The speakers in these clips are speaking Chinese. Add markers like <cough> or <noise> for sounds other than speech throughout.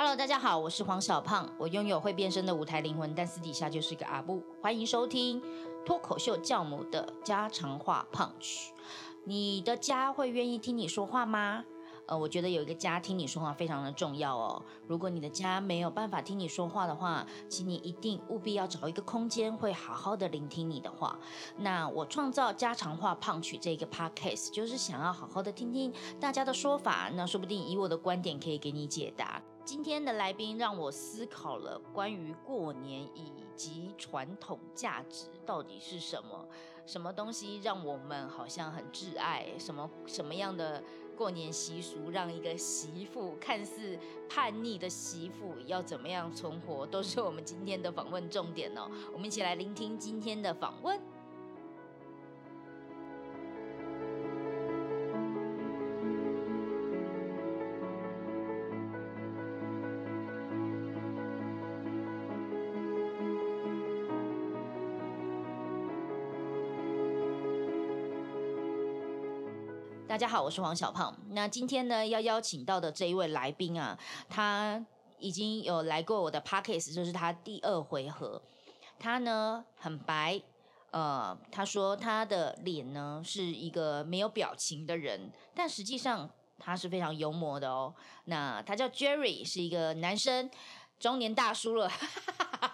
Hello，大家好，我是黄小胖，我拥有会变身的舞台灵魂，但私底下就是一个阿布。欢迎收听脱口秀教母的家常话 Punch。你的家会愿意听你说话吗？呃，我觉得有一个家听你说话非常的重要哦。如果你的家没有办法听你说话的话，请你一定务必要找一个空间，会好好的聆听你的话。那我创造家常话胖曲这个 podcast，就是想要好好的听听大家的说法，那说不定以我的观点可以给你解答。今天的来宾让我思考了关于过年以及传统价值到底是什么，什么东西让我们好像很挚爱，什么什么样的过年习俗让一个媳妇看似叛逆的媳妇要怎么样存活，都是我们今天的访问重点哦。我们一起来聆听今天的访问。大家好，我是黄小胖。那今天呢，要邀请到的这一位来宾啊，他已经有来过我的 p o c k s t 这是他第二回合。他呢很白，呃，他说他的脸呢是一个没有表情的人，但实际上他是非常幽默的哦。那他叫 Jerry，是一个男生，中年大叔了，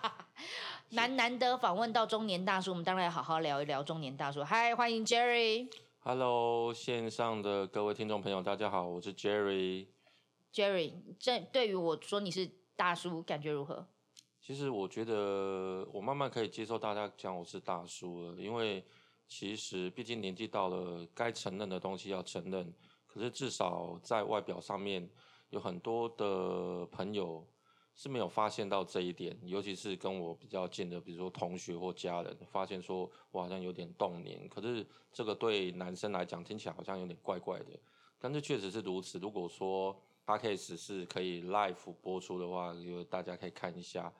<laughs> 难难得访问到中年大叔，我们当然要好好聊一聊中年大叔。嗨，欢迎 Jerry。Hello，线上的各位听众朋友，大家好，我是 Jerry。Jerry，这对于我说你是大叔，感觉如何？其实我觉得我慢慢可以接受大家讲我是大叔了，因为其实毕竟年纪到了，该承认的东西要承认。可是至少在外表上面，有很多的朋友是没有发现到这一点，尤其是跟我比较近的，比如说同学或家人，发现说我好像有点动年。可是这个对男生来讲听起来好像有点怪怪的，但是确实是如此。如果说 podcast 是可以 live 播出的话，就大家可以看一下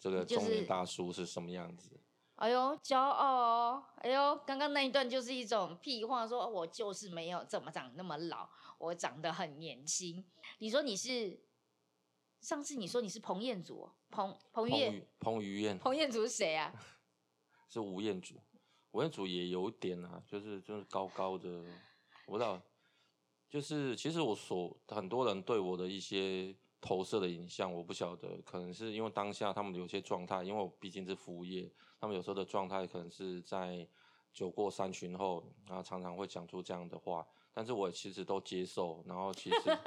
这个中年大叔是什么样子。哎呦，骄傲哦！哎呦，刚刚那一段就是一种屁话，说我就是没有怎么长那么老，我长得很年轻。你说你是上次你说你是彭彦祖哦，彭彭于晏，彭于彭于晏彭彦祖是谁啊？<laughs> 是吴彦祖，吴彦祖也有一点啊，就是就是高高的，我不知道，就是其实我所很多人对我的一些投射的影像，我不晓得，可能是因为当下他们有些状态，因为我毕竟是服务业，他们有时候的状态可能是在酒过三巡后，然后常常会讲出这样的话，但是我其实都接受，然后其实。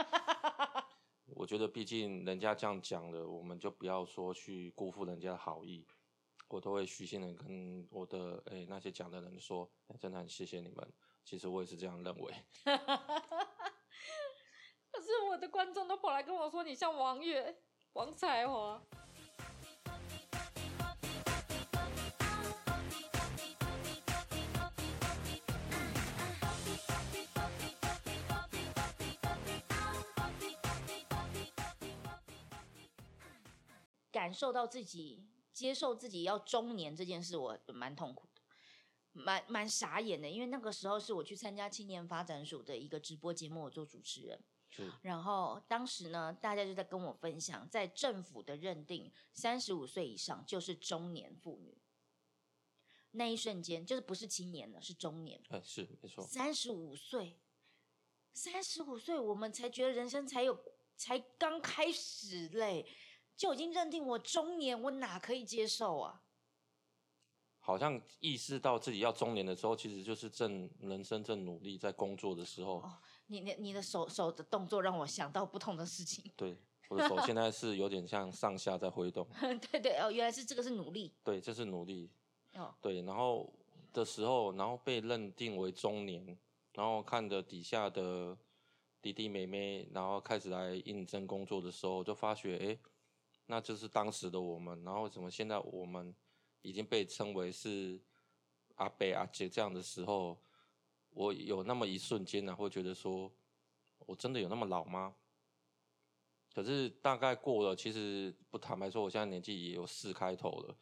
我觉得，毕竟人家这样讲了，我们就不要说去辜负人家的好意。我都会虚心的跟我的诶、那些讲的人说、真的很谢谢你们。其实我也是这样认为。<laughs> 可是我的观众都跑来跟我说你像王月、王才华。感受到自己接受自己要中年这件事，我蛮痛苦的，蛮蛮傻眼的。因为那个时候是我去参加青年发展署的一个直播节目，我做主持人。是然后当时呢，大家就在跟我分享，在政府的认定，三十五岁以上就是中年妇女。那一瞬间，就是不是青年了，是中年。哎、是没错。三十五岁，三十五岁，我们才觉得人生才有才刚开始嘞，就已经认定我中年，我哪可以接受啊？好像意识到自己要中年的时候，其实就是正人生正努力在工作的时候。哦你你你的手手的动作让我想到不同的事情。对，我的手现在是有点像上下在挥动。<laughs> 对对哦，原来是这个是努力对，这是努力。哦。对，然后的时候，然后被认定为中年，然后看着底下的弟弟妹妹，然后开始来应征工作的时候，就发觉，哎，那就是当时的我们，然后怎么现在我们已经被称为是阿伯阿姐这样的时候，我有那么一瞬间呢、会觉得说，我真的有那么老吗？可是大概过了，其实不坦白说，我现在年纪也有四开头了，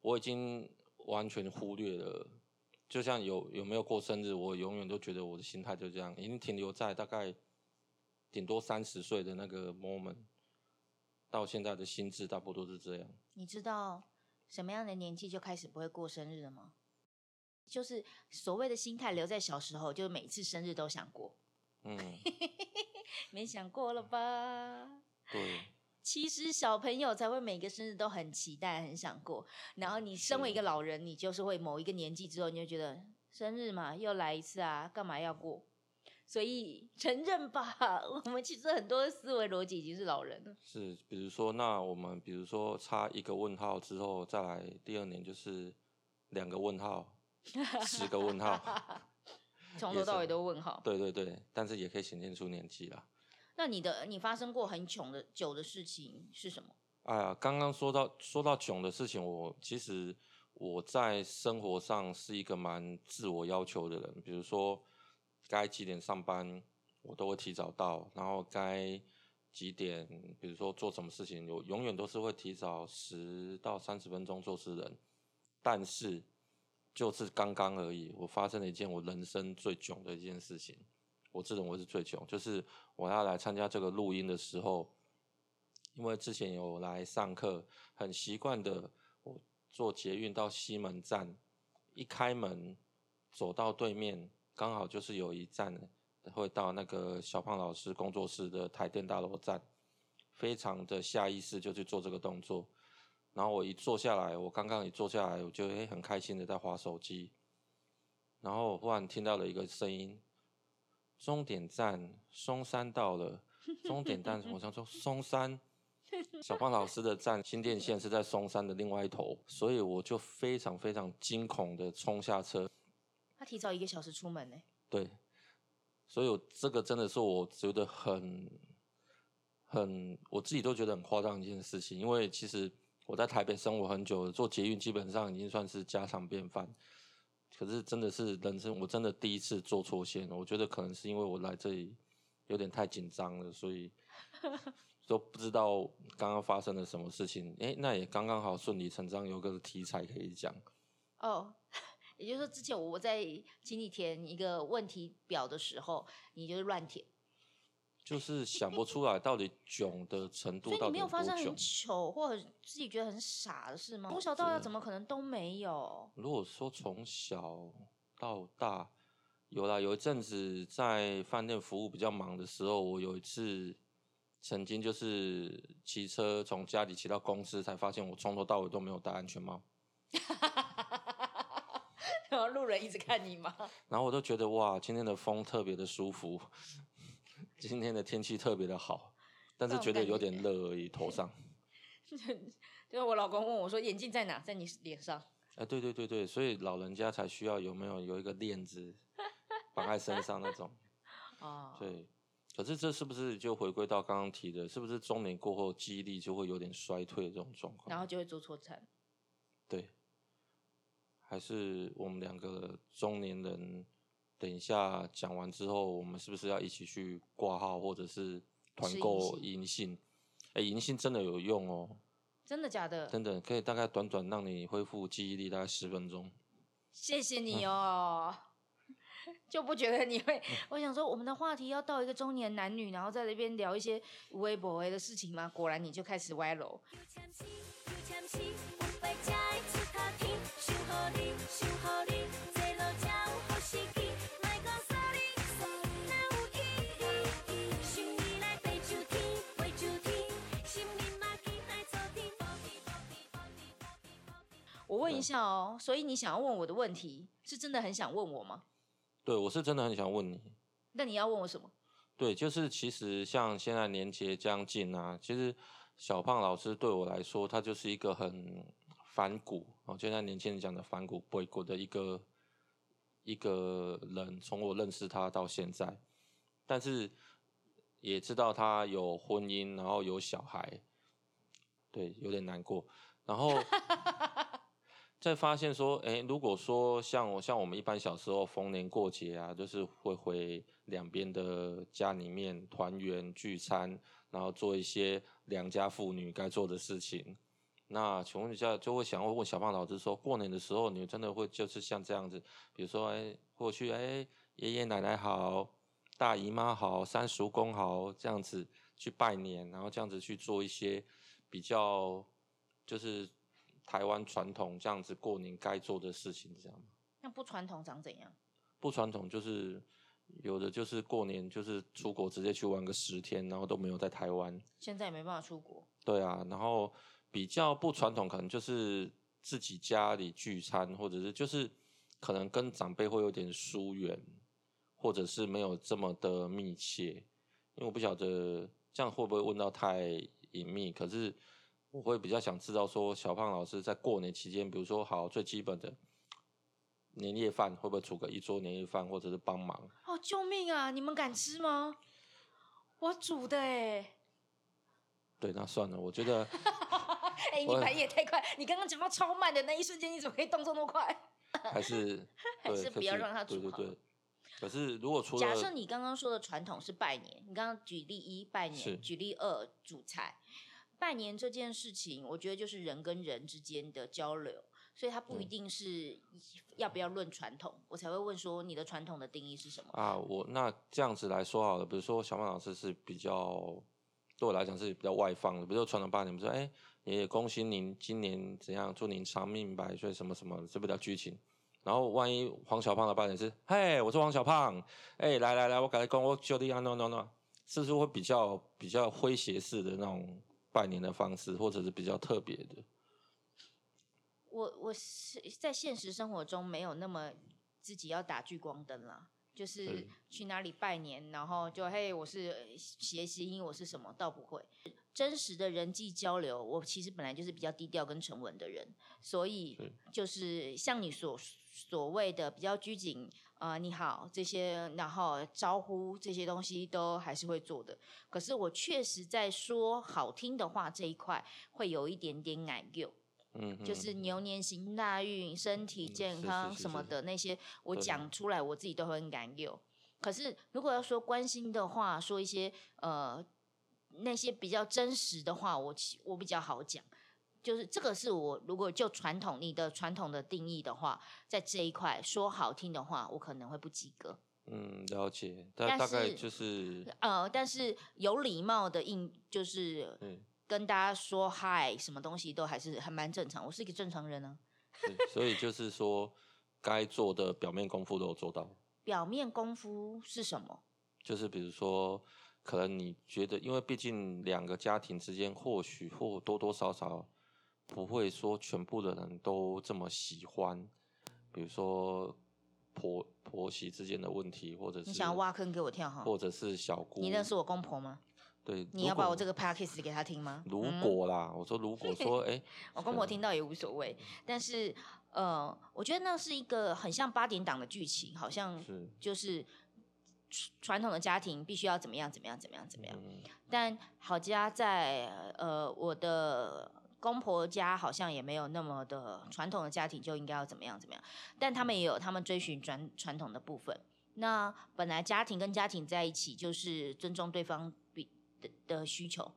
我已经完全忽略了。就像有有没有过生日，我永远都觉得我的心态就这样，已经停留在大概顶多三十岁的那个 moment。到现在的心智大部分都是这样。你知道什么样的年纪就开始不会过生日了吗？就是所谓的心态留在小时候，就是每次生日都想过。嗯，<laughs> 没想过了吧？对，其实小朋友才会每个生日都很期待、很想过。然后你身为一个老人，你就是会某一个年纪之后，你就觉得生日嘛，又来一次啊，干嘛要过？所以承认吧，我们其实很多思维逻辑已经是老人了。是，比如说，那我们比如说差一个问号之后，再来第二年就是两个问号，十个问号，<laughs> 从头到尾都问号。对对对，但是也可以显现出年纪啦。那你的你发生过很穷的久的事情是什么？哎呀，刚刚说到说到囧的事情，我其实我在生活上是一个蛮自我要求的人，比如说。该几点上班，我都会提早到。然后该几点，比如说做什么事情，我永远都是会提早十到三十分钟做事人。但是就是刚刚而已，我发生了一件我人生最囧的一件事情。我自认为是最囧，就是我要来参加这个录音的时候，因为之前有来上课，很习惯的，我坐捷运到西门站，一开门走到对面。刚好就是有一站会到那个小胖老师工作室的台电大楼站，非常的下意识就去做这个动作。然后我一坐下来，我刚刚一坐下来，我就诶很开心的在划手机。然后忽然听到了一个声音：终点站松山到了。终点站，我想说松山，小胖老师的站新电线是在松山的另外一头，所以我就非常非常惊恐的冲下车。他提早一个小时出门呢。对，所以我这个真的是我觉得很很，我自己都觉得很夸张一件事情。因为其实我在台北生活很久了，做捷运基本上已经算是家常便饭。可是真的是人生，我真的第一次做错线。我觉得可能是因为我来这里有点太紧张了，所以 <laughs> 都不知道刚刚发生了什么事情。哎，那也刚刚好顺理成章有个题材可以讲。哦。也就是说，之前我在请你填一个问题表的时候，你就是乱填，就是想不出来到底囧的程度。所以你没有发生很糗或者自己觉得很傻的事吗？从小到大怎么可能都没有？如果说从小到大，有啦，有一阵子在饭店服务比较忙的时候，我有一次曾经就是骑车从家里骑到公司，才发现我从头到尾都没有戴安全帽。<laughs> 然后路人一直看你吗？<laughs> 然后我都觉得哇，今天的风特别的舒服，<laughs> 今天的天气特别的好，但是觉得有点热而已，头上。<laughs> 就是我老公问我说：“眼镜在哪？在你脸上？”哎，对对对对，所以老人家才需要有没有有一个链子绑在身上那种。哦。对，可是这是不是就回归到刚刚提的，是不是中年过后记忆力就会有点衰退这种状况？然后就会做错餐。对。还是我们两个中年人，等一下讲完之后，我们是不是要一起去挂号，或者是团购银杏？哎，银杏真的有用哦！真的假的？真的可以大概短短让你恢复记忆力大概十分钟。谢谢你哦，<laughs> 就不觉得你会？我想说，我们的话题要到一个中年男女，然后在那边聊一些微博的事情吗？果然你就开始歪楼。我问一下哦，所以你想要问我的问题，是真的很想问我吗？对，我是真的很想问你。那你要问我什么？对，就是其实像现在年节将近啊，其实小胖老师对我来说，他就是一个很。反骨哦，现在年轻人讲的反骨背骨的一个一个人，从我认识他到现在，但是也知道他有婚姻，然后有小孩，对，有点难过。然后再发现说，哎，如果说像我像我们一般小时候逢年过节啊，就是会回两边的家里面团圆聚餐，然后做一些良家妇女该做的事情。那请问一下，就会想问问小胖老师说，过年的时候，你真的会就是像这样子，比如说，哎，过去，哎，爷爷奶奶好，大姨妈好、三叔公好这样子去拜年，然后这样子去做一些比较就是台湾传统这样子过年该做的事情，这样。那不传统长怎样？不传统就是有的就是过年就是出国直接去玩个十天，然后都没有在台湾。现在也没办法出国。对啊，然后比较不传统，可能就是自己家里聚餐，或者是就是可能跟长辈会有点疏远，或者是没有这么的密切。因为我不晓得这样会不会问到太隐秘，可是我会比较想知道说，小胖老师在过年期间，比如说好最基本的年夜饭，会不会煮个一桌年夜饭，或者是帮忙？哦，救命啊！你们敢吃吗？我煮的哎。对，那算了，我觉得。<laughs> 哎，你反应也太快！你刚刚讲到超慢的那一瞬间，你怎么可以动作那么快？<laughs> 还是还是不要让他煮对对对。可是如果除了假设你刚刚说的传统是拜年，你刚刚举例一拜年，举例二煮菜。拜年这件事情，我觉得就是人跟人之间的交流，所以它不一定是要不要论传统，我才会问说你的传统的定义是什么啊？我那这样子来说好了，比如说小曼老师是比较。对我来讲是比较外放的，比如说传统拜年，比如说哎，也恭喜您今年怎样，祝您长命百岁，什么什么，这不叫剧情。然后万一黄小胖的拜年是，嘿，我是黄小胖，哎，来来来，我赶紧讲，我兄弟啊，no no no，是不是会比较比较诙谐式的那种拜年的方式，或者是比较特别的？我我是在现实生活中没有那么自己要打聚光灯了。就是去哪里拜年，然后就嘿，我是谐音，我是什么，倒不会。真实的人际交流，我其实本来就是比较低调跟沉稳的人，所以就是像你所所谓的比较拘谨啊，你好这些，然后招呼这些东西都还是会做的。可是我确实在说好听的话这一块，会有一点点矮幼。嗯，就是牛年行大运，身体健康什么的那些，我讲出来我自己都很感有。可是如果要说关心的话，说一些呃那些比较真实的话，我我比较好讲。就是这个是我如果就传统你的传统的定义的话，在这一块说好听的话，我可能会不及格。嗯，了解。但大概就是呃，但是有礼貌的应就是嗯。跟大家说嗨，什么东西都还是还蛮正常。我是一个正常人 <laughs> 呢。所以就是说，该做的表面功夫都有做到。表面功夫是什么？就是比如说，可能你觉得，因为毕竟两个家庭之间，或许或多多少少不会说全部的人都这么喜欢。比如说婆婆媳之间的问题，或者是你想要挖坑给我跳哈，或者是小姑，你认识我公婆吗？对，你要把我这个 p a c k a g e 给他听吗？如果啦，我说如果说，<laughs> 哎，我公婆听到也无所谓。但是，呃，我觉得那是一个很像八点档的剧情，好像就是传统的家庭必须要怎么样怎么样怎么样怎么样。但好家在呃我的公婆家好像也没有那么的传统的家庭就应该要怎么样怎么样。但他们也有他们追寻传传统的部分。那本来家庭跟家庭在一起就是尊重对方比。的的需求，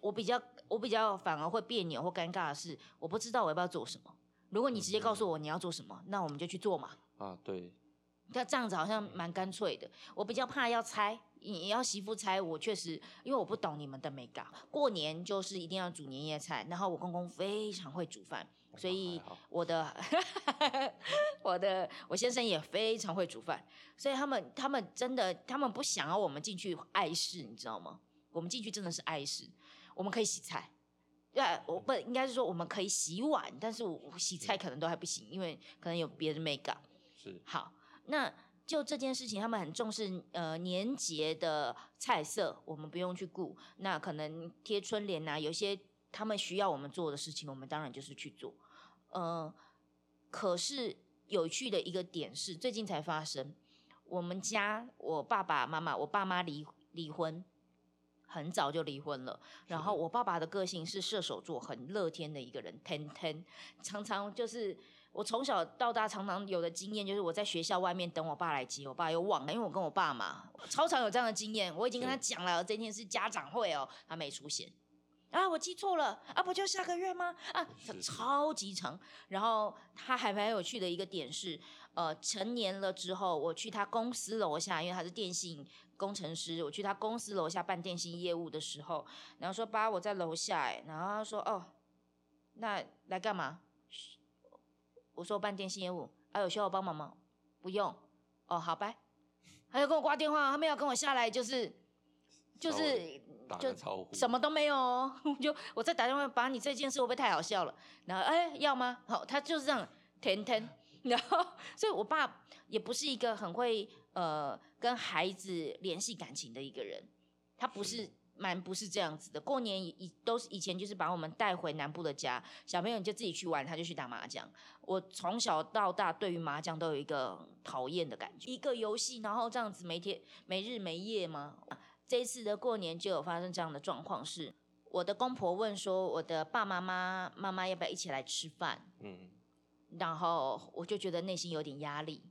我比较我比较反而会别扭或尴尬的是，我不知道我要不要做什么。如果你直接告诉我你要做什么，那我们就去做嘛。啊，对。那这样子好像蛮干脆的。我比较怕要猜，你要媳妇猜，我确实因为我不懂你们的美感。过年就是一定要煮年夜菜，然后我公公非常会煮饭。所以我的 <laughs> 我的我先生也非常会煮饭，所以他们他们真的他们不想要我们进去碍事，你知道吗？我们进去真的是碍事。我们可以洗菜，对，我不应该是说我们可以洗碗，但是我洗菜可能都还不行，因为可能有别的美感。是好，那就这件事情，他们很重视呃年节的菜色，我们不用去顾。那可能贴春联啊，有些。他们需要我们做的事情，我们当然就是去做。呃，可是有趣的一个点是，最近才发生，我们家我爸爸妈妈，我爸妈离离婚，很早就离婚了。然后我爸爸的个性是射手座，很乐天的一个人，天天常常就是我从小到大常常有的经验，就是我在学校外面等我爸来接，我爸又忘了，因为我跟我爸嘛，超常有这样的经验。我已经跟他讲了，今天是家长会哦，他没出现。啊，我记错了啊，不就下个月吗？啊，超级长。然后他还蛮有趣的一个点是，呃，成年了之后，我去他公司楼下，因为他是电信工程师，我去他公司楼下办电信业务的时候，然后说爸，我在楼下，哎，然后他说哦，那来干嘛？我说办电信业务，啊，有需要我帮忙吗？不用，哦，好拜。他就跟我挂电话，他没有跟我下来，就是就是就什么都没有哦，<laughs> 就我再打电话把你这件事会不会太好笑了？然后哎要吗？好，他就是这样甜甜，然后所以我爸也不是一个很会呃跟孩子联系感情的一个人，他不是是蛮不是这样子的。过年以都是以前就是把我们带回南部的家，小朋友你就自己去玩，他就去打麻将。我从小到大对于麻将都有一个讨厌的感觉，一个游戏，然后这样子每天没日没夜吗？这一次的过年就有发生这样的状况，是我的公婆问说，我的爸妈妈妈妈要不要一起来吃饭？嗯，然后我就觉得内心有点压力。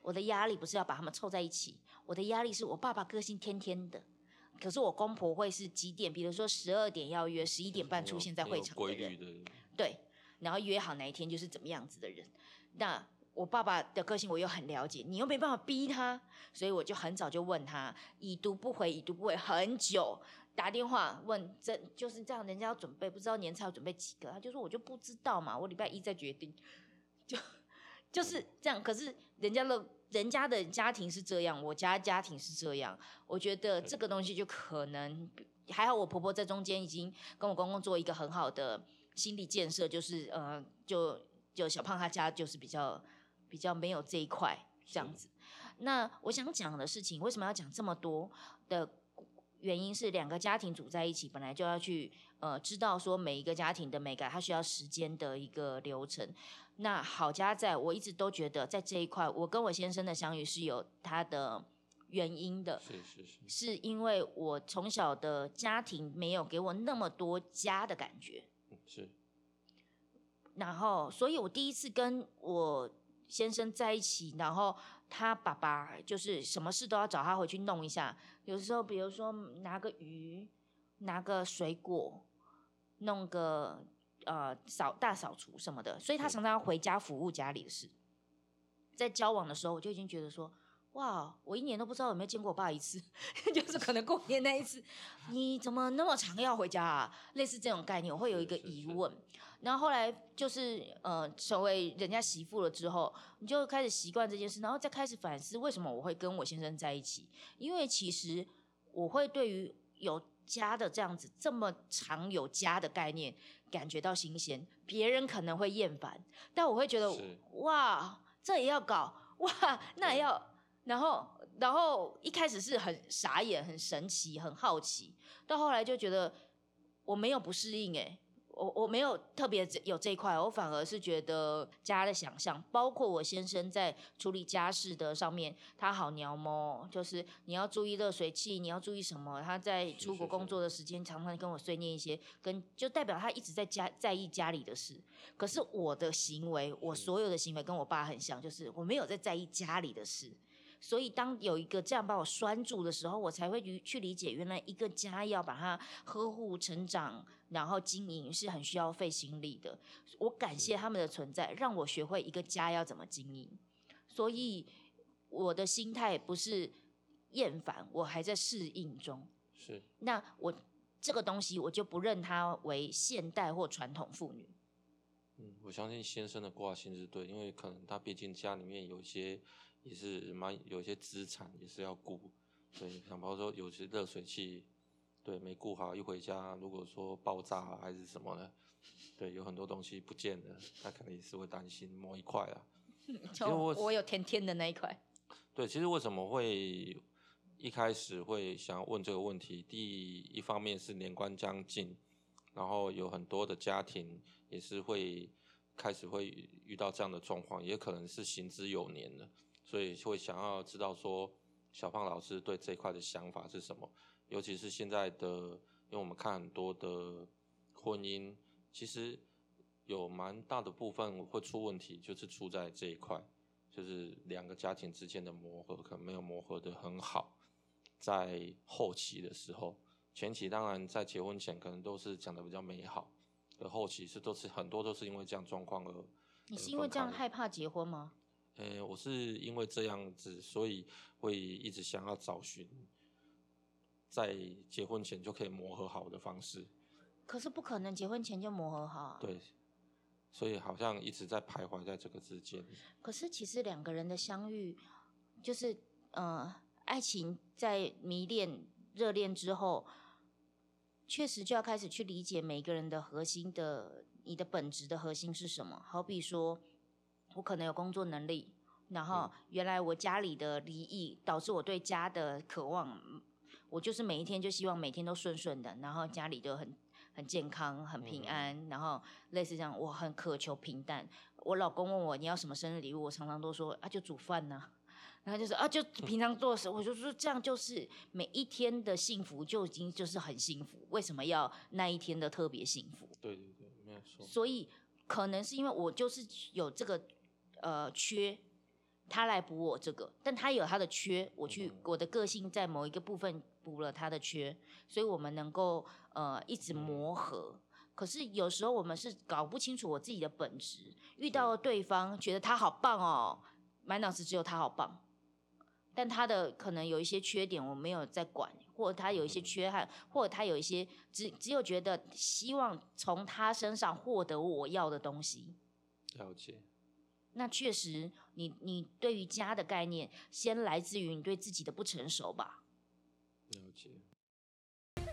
我的压力不是要把他们凑在一起，我的压力是我爸爸个性天天的，可是我公婆会是几点？比如说十二点要约，十一点半出现在会场的人规律，的，对，然后约好哪一天就是怎么样子的人。那我爸爸的个性我又很了解，你又没办法逼他，所以我就很早就问他，已读不回，已读不回很久，打电话问，这就是这样，人家要准备，不知道年菜要准备几个，他就说我就不知道嘛，我礼拜一再决定，<laughs> 就就是这样。可是人家的人家的家庭是这样，我家家庭是这样，我觉得这个东西就可能还好，我婆婆在中间已经跟我公公做一个很好的心理建设，就是呃，就就小胖他家就是比较比较没有这一块这样子。那我想讲的事情，为什么要讲这么多的原因是两个家庭组在一起，本来就要去呃知道说每一个家庭的美感，它需要时间的一个流程。那好家在我一直都觉得在这一块，我跟我先生的相遇是有他的原因的。是是是，是因为我从小的家庭没有给我那么多家的感觉，嗯是然后，所以我第一次跟我先生在一起，然后他爸爸就是什么事都要找他回去弄一下。有时候，比如说拿个鱼，拿个水果，弄个呃扫大扫除什么的，所以他常常要回家服务家里的事。在交往的时候，我就已经觉得说，哇，我一年都不知道有没有见过我爸一次，<laughs> 就是可能过年那一次，你怎么那么常要回家啊？类似这种概念，我会有一个是是是疑问。然后后来就是呃，成为人家媳妇了之后，你就开始习惯这件事，然后再开始反思为什么我会跟我先生在一起。因为其实我会对于有家的这样子这么长有家的概念感觉到新鲜，别人可能会厌烦，但我会觉得哇，这也要搞哇，那也要，然后然后一开始是很傻眼、很神奇、很好奇，到后来就觉得我没有不适应诶、我我没有特别有这一块，我反而是觉得家的想象，包括我先生在处理家事的上面，他好鸟摸，就是你要注意热水器，你要注意什么。他在出国工作的时间，常常跟我碎念一些，跟就代表他一直在家在意家里的事。可是我的行为，我所有的行为跟我爸很像，就是我没有在在意家里的事。所以，当有一个这样把我拴住的时候，我才会去去理解，原来一个家要把它呵护、成长，然后经营是很需要费心力的。我感谢他们的存在，让我学会一个家要怎么经营。所以，我的心态不是厌烦，我还在适应中。是那我这个东西，我就不认它为现代或传统妇女。嗯，我相信先生的挂心是对，因为可能他毕竟家里面有一些也是蛮有一些资产也是要顾，对，像包括说有些热水器，对，没顾好，一回家如果说爆炸啊还是什么呢，对，有很多东西不见了，他可能也是会担心某一块啊。<laughs> 我有甜甜的那一块。对，其实为什么会一开始会想要问这个问题？第一方面是年关将近，然后有很多的家庭也是会开始会遇到这样的状况，也可能是行之有年了，所以会想要知道说小胖老师对这一块的想法是什么。尤其是现在的，因为我们看很多的婚姻，其实有蛮大的部分会出问题，就是出在这一块。就是两个家庭之间的磨合可能没有磨合的很好，在后期的时候前期当然在结婚前可能都是讲的比较美好，的后期是都是很多都是因为这样状况而。你是因为这样害怕结婚吗？呃，我是因为这样子，所以会一直想要找寻在结婚前就可以磨合好的方式。可是不可能结婚前就磨合好。对，所以好像一直在徘徊在这个之间。可是其实两个人的相遇，就是呃，爱情在迷恋、热恋之后，确实就要开始去理解每个人的核心的。你的本质的核心是什么？好比说，我可能有工作能力，然后原来我家里的离异导致我对家的渴望，我就是每一天就希望每天都顺顺的，然后家里都很很健康、很平安，然后类似这样，我很渴求平淡。我老公问我你要什么生日礼物，我常常都说啊，就煮饭呢。<laughs> 然后就是啊，就平常做事，我就说这样就是每一天的幸福就已经就是很幸福，为什么要那一天的特别幸福？对对对。没有错所以可能是因为我就是有这个呃缺，他来补我这个，但他有他的缺，我去我的个性在某一个部分补了他的缺，所以我们能够呃一直磨合。可是有时候我们是搞不清楚我自己的本质，遇到了对方觉得他好棒哦，满脑子只有他好棒。但他的可能有一些缺点，我没有在管，或者他有一些缺憾，或者他有一些只只有觉得希望从他身上获得我要的东西。了解。那确实，你你对于家的概念，先来自于你对自己的不成熟吧。了解。<laughs>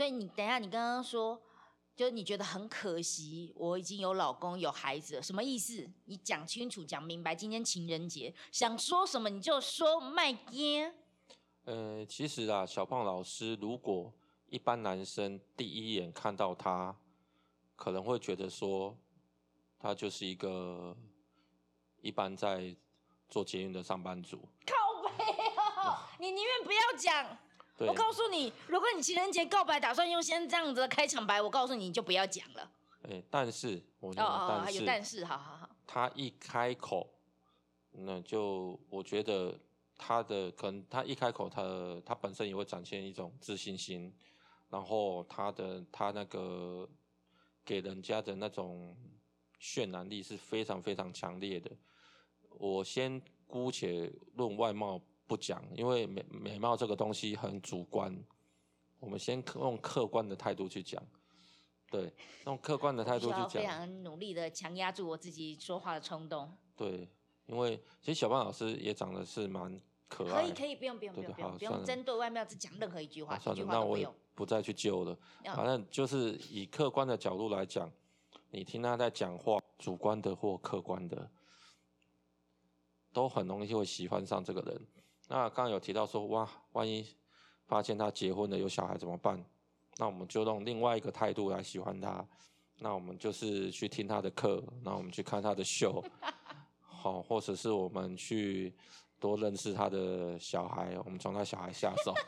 所以你等一下，你刚刚说，就是你觉得很可惜，我已经有老公有孩子了，什么意思？你讲清楚、讲明白。今天情人节，想说什么你就说，卖惊。呃，其实啊，小胖老师，如果一般男生第一眼看到他，可能会觉得说，他就是一个一般在做捷运的上班族。靠背哦，<laughs> 你宁愿不要讲。我告诉你，如果你情人节告白打算用先这样子的开场白，我告诉你，你就不要讲了。哎，但是我，哦哦，还有但是，好好好。他一开口，那就我觉得他的可能，他一开口，他他本身也会展现一种自信心，然后他的他那个给人家的那种渲染力是非常非常强烈的。我先姑且论外貌。不讲，因为美美貌这个东西很主观，我们先用客观的态度去讲，对，用客观的态度去讲。非常努力的强压住我自己说话的冲动。对，因为其实小胖老师也长得是蛮可爱。可以可以，不用不用不用不用，不用针对外貌只讲任何一句话，算了，那我也不再去救了。反正就是以客观的角度来讲，你听他在讲话，主观的或客观的，都很容易会喜欢上这个人。那刚刚有提到说，哇，万一发现他结婚了有小孩怎么办？那我们就用另外一个态度来喜欢他。那我们就是去听他的课，那我们去看他的秀，好，或者是我们去多认识他的小孩，我们从他小孩下手。<laughs>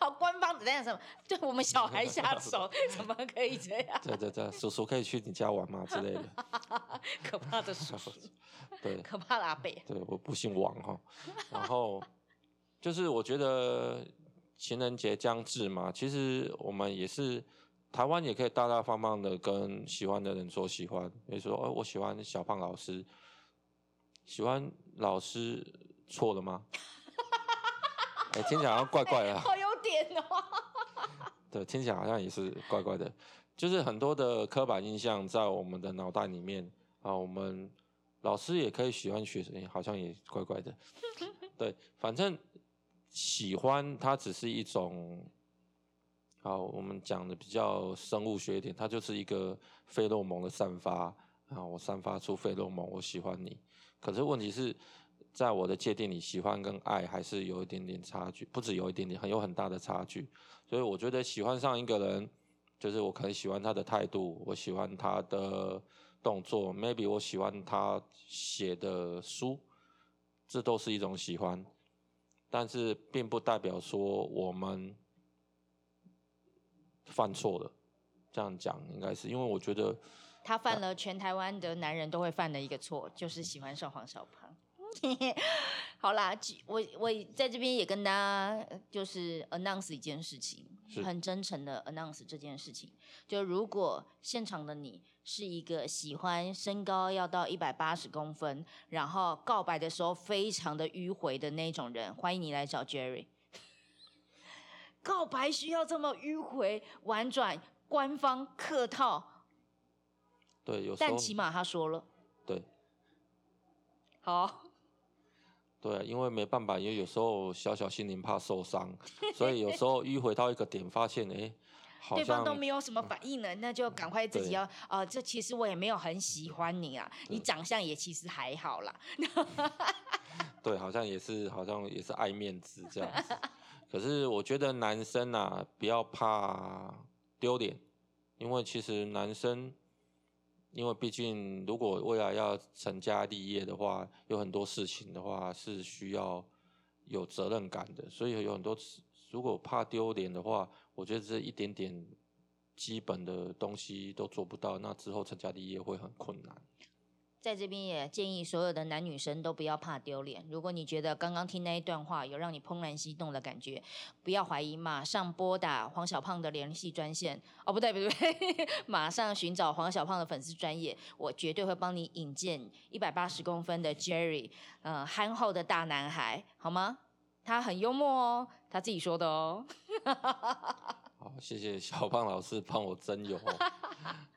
好官方的那什么？对我们小孩下手，<laughs> 怎么可以这样？对对对，叔叔可以去你家玩吗之类的？<laughs> 可怕的叔叔。<laughs> 对，可怕的阿北。对，我不姓王哈。然后就是我觉得情人节将至嘛，其实我们也是台湾也可以大大方方的跟喜欢的人说喜欢，比如说哦，我喜欢小胖老师，喜欢老师错了吗？<laughs> 哎，听起来好像怪怪的。好有点哦。<laughs> 对，听起来好像也是怪怪的，就是很多的刻板印象在我们的脑袋里面啊，我们。老师也可以喜欢学生，好像也怪怪的。<laughs> 对，反正喜欢它只是一种，好，我们讲的比较生物学一点，它就是一个费洛蒙的散发啊。我散发出费洛蒙，我喜欢你。可是问题是，在我的界定里，喜欢跟爱还是有一点点差距，不止有一点点，很有很大的差距。所以我觉得喜欢上一个人，就是我可能喜欢他的态度，我喜欢他的动作，maybe 我喜欢他写的书，这都是一种喜欢。但是并不代表说我们犯错了，这样讲应该是因为我觉得他犯了全台湾的男人都会犯的一个错，就是喜欢上黄小胖。<laughs> 好啦，我我在这边也跟大家就是 announce 一件事情，很真诚的 announce 这件事情。就如果现场的你是一个喜欢身高要到一百八十公分，然后告白的时候非常的迂回的那种人，欢迎你来找 Jerry。<laughs> 告白需要这么迂回、婉转、官方、客套？对，有。但起码他说了。对。好。对，因为没办法，因为有时候小小心灵怕受伤，所以有时候迂回到一个点，发现哎，对方都没有什么反应了，那就赶快自己要啊，这其实我也没有很喜欢你啊，你长相也其实还好啦。<laughs> 对，好像也是，好像也是爱面子这样子。可是我觉得男生啊，不要怕丢脸，因为其实男生。因为毕竟，如果未来要成家立业的话，有很多事情的话是需要有责任感的，所以有很多如果怕丢脸的话，我觉得这一点点基本的东西都做不到，那之后成家立业会很困难。在这边也建议所有的男女生都不要怕丢脸。如果你觉得刚刚听那一段话有让你怦然心动的感觉，不要怀疑，马上拨打黄小胖的联系专线。哦，不对不对，<laughs> 马上寻找黄小胖的粉丝专业，我绝对会帮你引荐一百八十公分的 Jerry，呃，憨厚的大男孩，好吗？他很幽默哦，他自己说的哦。<laughs> 好，谢谢小胖老师帮我增油。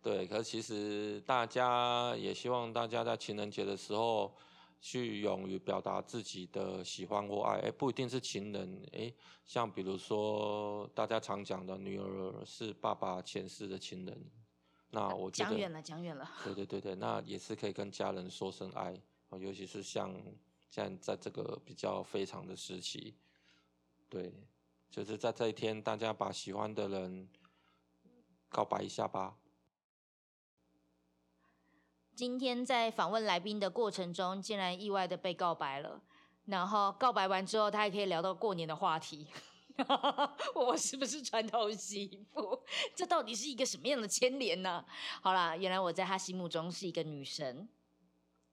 对，可是其实大家也希望大家在情人节的时候去勇于表达自己的喜欢或爱，哎，不一定是情人，哎，像比如说大家常讲的女儿是爸爸前世的情人，那我觉得讲远了，讲远了。对对对对，那也是可以跟家人说声爱，尤其是像现在在这个比较非常的时期，对。就是在这一天，大家把喜欢的人告白一下吧。今天在访问来宾的过程中，竟然意外的被告白了。然后告白完之后，他还可以聊到过年的话题。<laughs> 我是不是传统媳妇？这到底是一个什么样的牵连呢？好啦，原来我在他心目中是一个女神，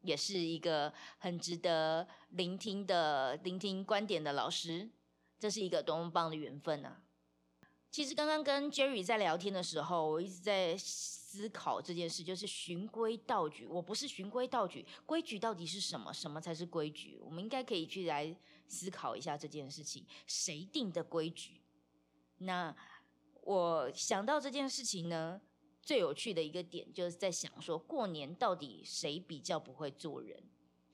也是一个很值得聆听的、聆听观点的老师。这是一个多么棒的缘分啊！其实刚刚跟 Jerry 在聊天的时候，我一直在思考这件事，就是循规蹈矩。我不是循规蹈矩，规矩到底是什么？什么才是规矩？我们应该可以去来思考一下这件事情。谁定的规矩？那我想到这件事情呢，最有趣的一个点就是在想说，过年到底谁比较不会做人？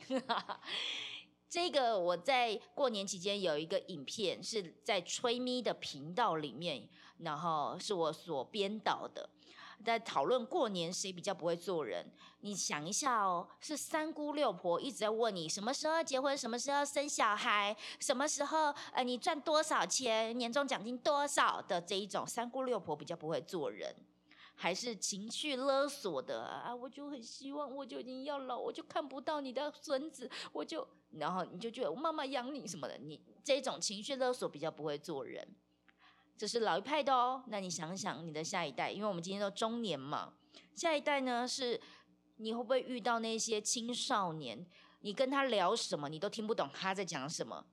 <laughs> 这个我在过年期间有一个影片是在吹咪的频道里面，然后是我所编导的，在讨论过年谁比较不会做人。你想一下哦，是三姑六婆一直在问你什么时候结婚，什么时候生小孩，什么时候呃你赚多少钱，年终奖金多少的这一种三姑六婆比较不会做人。还是情绪勒索的啊！我就很希望，我就已经要老，我就看不到你的孙子，我就然后你就觉得我妈妈养你什么的，你这种情绪勒索比较不会做人，这是老一派的哦。那你想想你的下一代，因为我们今天都中年嘛，下一代呢是你会不会遇到那些青少年？你跟他聊什么，你都听不懂他在讲什么，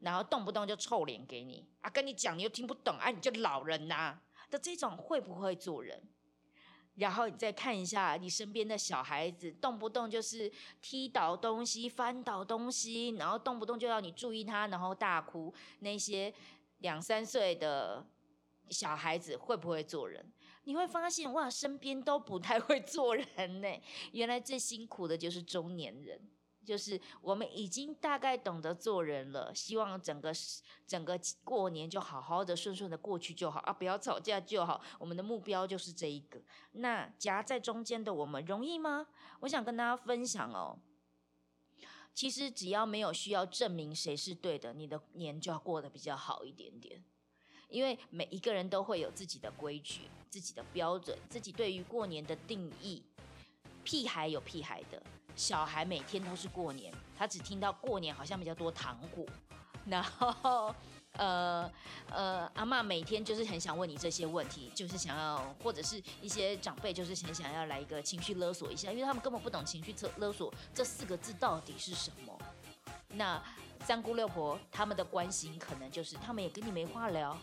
然后动不动就臭脸给你啊，跟你讲你又听不懂啊，你就老人呐。的这种会不会做人？然后你再看一下你身边的小孩子，动不动就是踢倒东西、翻倒东西，然后动不动就要你注意他，然后大哭。那些两三岁的小孩子会不会做人？你会发现哇，身边都不太会做人呢。原来最辛苦的就是中年人。就是我们已经大概懂得做人了，希望整个整个过年就好好的顺顺的过去就好啊，不要吵架就好。我们的目标就是这一个。那夹在中间的我们容易吗？我想跟大家分享哦，其实只要没有需要证明谁是对的，你的年就要过得比较好一点点。因为每一个人都会有自己的规矩、自己的标准、自己对于过年的定义。屁孩有屁孩的，小孩每天都是过年，他只听到过年好像比较多糖果，<laughs> 然后。呃呃，阿妈每天就是很想问你这些问题，就是想要或者是一些长辈就是很想要来一个情绪勒索一下，因为他们根本不懂情绪勒勒索这四个字到底是什么。那三姑六婆他们的关心可能就是他们也跟你没话聊，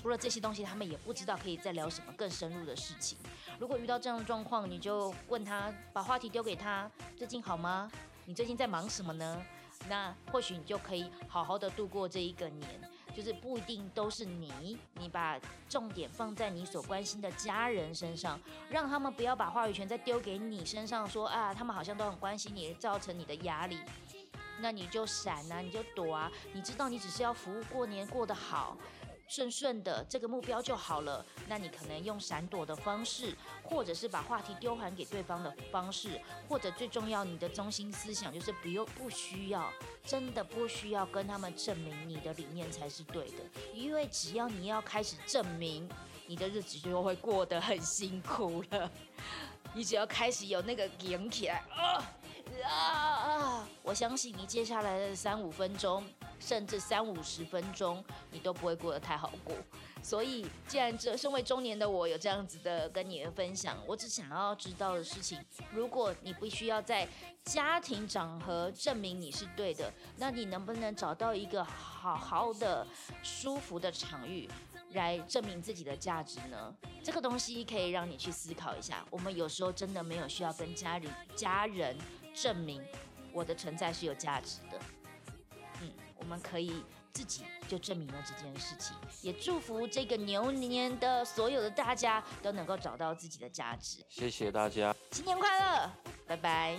除了这些东西，他们也不知道可以再聊什么更深入的事情。如果遇到这样的状况，你就问他，把话题丢给他，最近好吗？你最近在忙什么呢？那或许你就可以好好的度过这一个年。就是不一定都是你，你把重点放在你所关心的家人身上，让他们不要把话语权再丢给你身上，说啊，他们好像都很关心你，造成你的压力，那你就闪啊，你就躲啊，你知道你只是要服务过年过得好。顺顺的这个目标就好了。那你可能用闪躲的方式，或者是把话题丢还给对方的方式，或者最重要，你的中心思想就是不用不需要，真的不需要跟他们证明你的理念才是对的。因为只要你要开始证明，你的日子就会过得很辛苦了。<laughs> 你只要开始有那个顶起来啊啊！我相信你接下来的三五分钟。甚至三五十分钟，你都不会过得太好过。所以，既然这身为中年的我有这样子的跟你的分享，我只想要知道的事情：如果你必须要在家庭场合证明你是对的，那你能不能找到一个好好的、舒服的场域来证明自己的价值呢？这个东西可以让你去思考一下。我们有时候真的没有需要跟家里家人证明我的存在是有价值的。嗯我们可以自己就证明了这件事情，也祝福这个牛年的所有的大家都能够找到自己的价值。谢谢大家，新年快乐，拜拜。